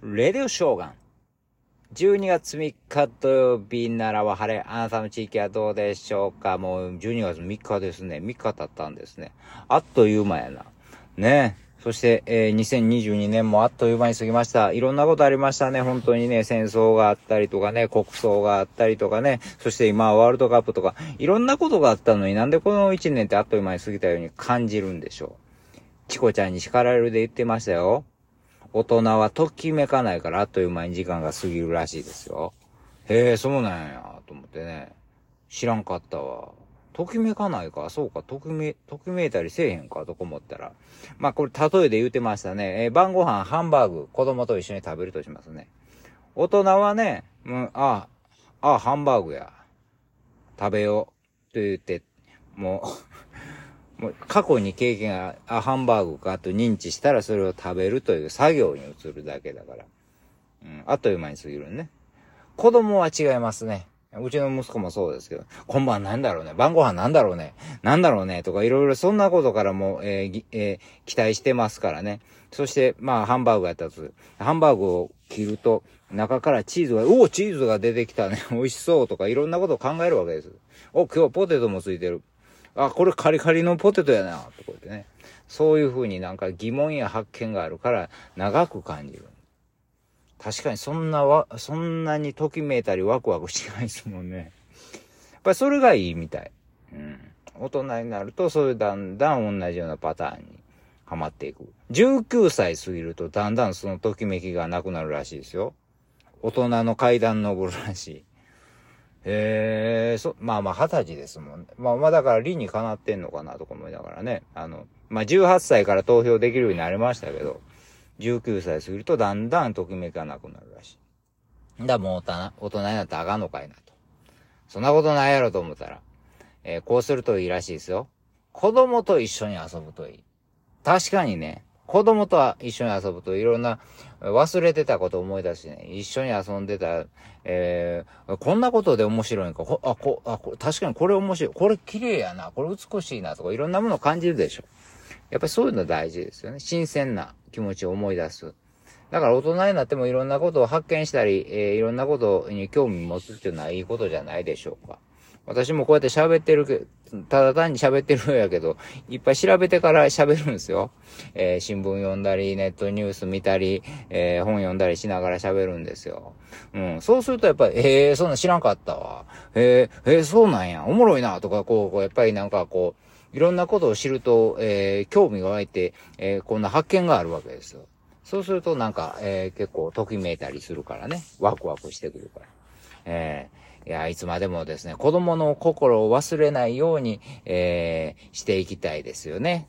レディオショーガン。12月3日土曜日ならは晴れ。あなたの地域はどうでしょうか？もう12月3日ですね。3日経ったんですね。あっという間やな。ねそして、えー、2022年もあっという間に過ぎました。いろんなことありましたね。本当にね、戦争があったりとかね、国葬があったりとかね、そして今ワールドカップとか、いろんなことがあったのになんでこの1年ってあっという間に過ぎたように感じるんでしょう？チコちゃんに叱られるで言ってましたよ。大人はときめかないからあっという間に時間が過ぎるらしいですよ。へえ、そうなんや、と思ってね。知らんかったわ。ときめかないか、そうか、ときめ、ときめいたりせえへんか、とか思ったら。まあ、これ、例えで言うてましたね。えー、晩ご飯、ハンバーグ、子供と一緒に食べるとしますね。大人はね、うん、あ、あ、ハンバーグや。食べよう。と言って、もう過去に経験が、あ、ハンバーグかと認知したらそれを食べるという作業に移るだけだから。うん、あっという間に過ぎるね。子供は違いますね。うちの息子もそうですけど、今晩なんだろうね、晩ご飯なんだろうね、なんだろうね、とかいろいろそんなことからも、えーえー、期待してますからね。そして、まあ、ハンバーグやったとハンバーグを切ると、中からチーズが、おお、チーズが出てきたね、美味しそうとかいろんなことを考えるわけです。お、今日ポテトもついてる。あ、これカリカリのポテトやな、とか言ってね。そういうふうになんか疑問や発見があるから長く感じる。確かにそんなわ、そんなにときめいたりワクワクしないですもんね。やっぱりそれがいいみたい。うん。大人になるとそういうだんだん同じようなパターンにはまっていく。19歳過ぎるとだんだんそのときめきがなくなるらしいですよ。大人の階段登るらしい。ええそ、まあまあ二十歳ですもん、ね。まあまあだから理にかなってんのかなとか思いながらね。あの、まあ18歳から投票できるようになりましたけど、19歳過ぎるとだんだんときめかなくなるらしい。だもう大人、になったらあかんのかいなと。そんなことないやろと思ったら、えー、こうするといいらしいですよ。子供と一緒に遊ぶといい。確かにね、子供とは一緒に遊ぶといろんな忘れてたこと思い出しね、一緒に遊んでた、えー、こんなことで面白いんか、あ、こ、あ、こ確かにこれ面白い、これ綺麗やな、これ美しいなとかいろんなものを感じるでしょ。やっぱりそういうの大事ですよね。新鮮な気持ちを思い出す。だから大人になってもいろんなことを発見したり、えー、いろんなことに興味持つっていうのはいいことじゃないでしょうか。私もこうやって喋ってるけただ単に喋ってるんやけど、いっぱい調べてから喋るんですよ。えー、新聞読んだり、ネットニュース見たり、えー、本読んだりしながら喋るんですよ。うん。そうするとやっぱり、えー、そんな知らんかったわ。えー、えー、そうなんや。おもろいな、とか、こう、こうやっぱりなんかこう、いろんなことを知ると、えー、興味が湧いて、えー、こんな発見があるわけですよ。そうするとなんか、えー、結構、ときめいたりするからね。ワクワクしてくるから。えーいや、いつまでもですね、子供の心を忘れないように、えー、していきたいですよね。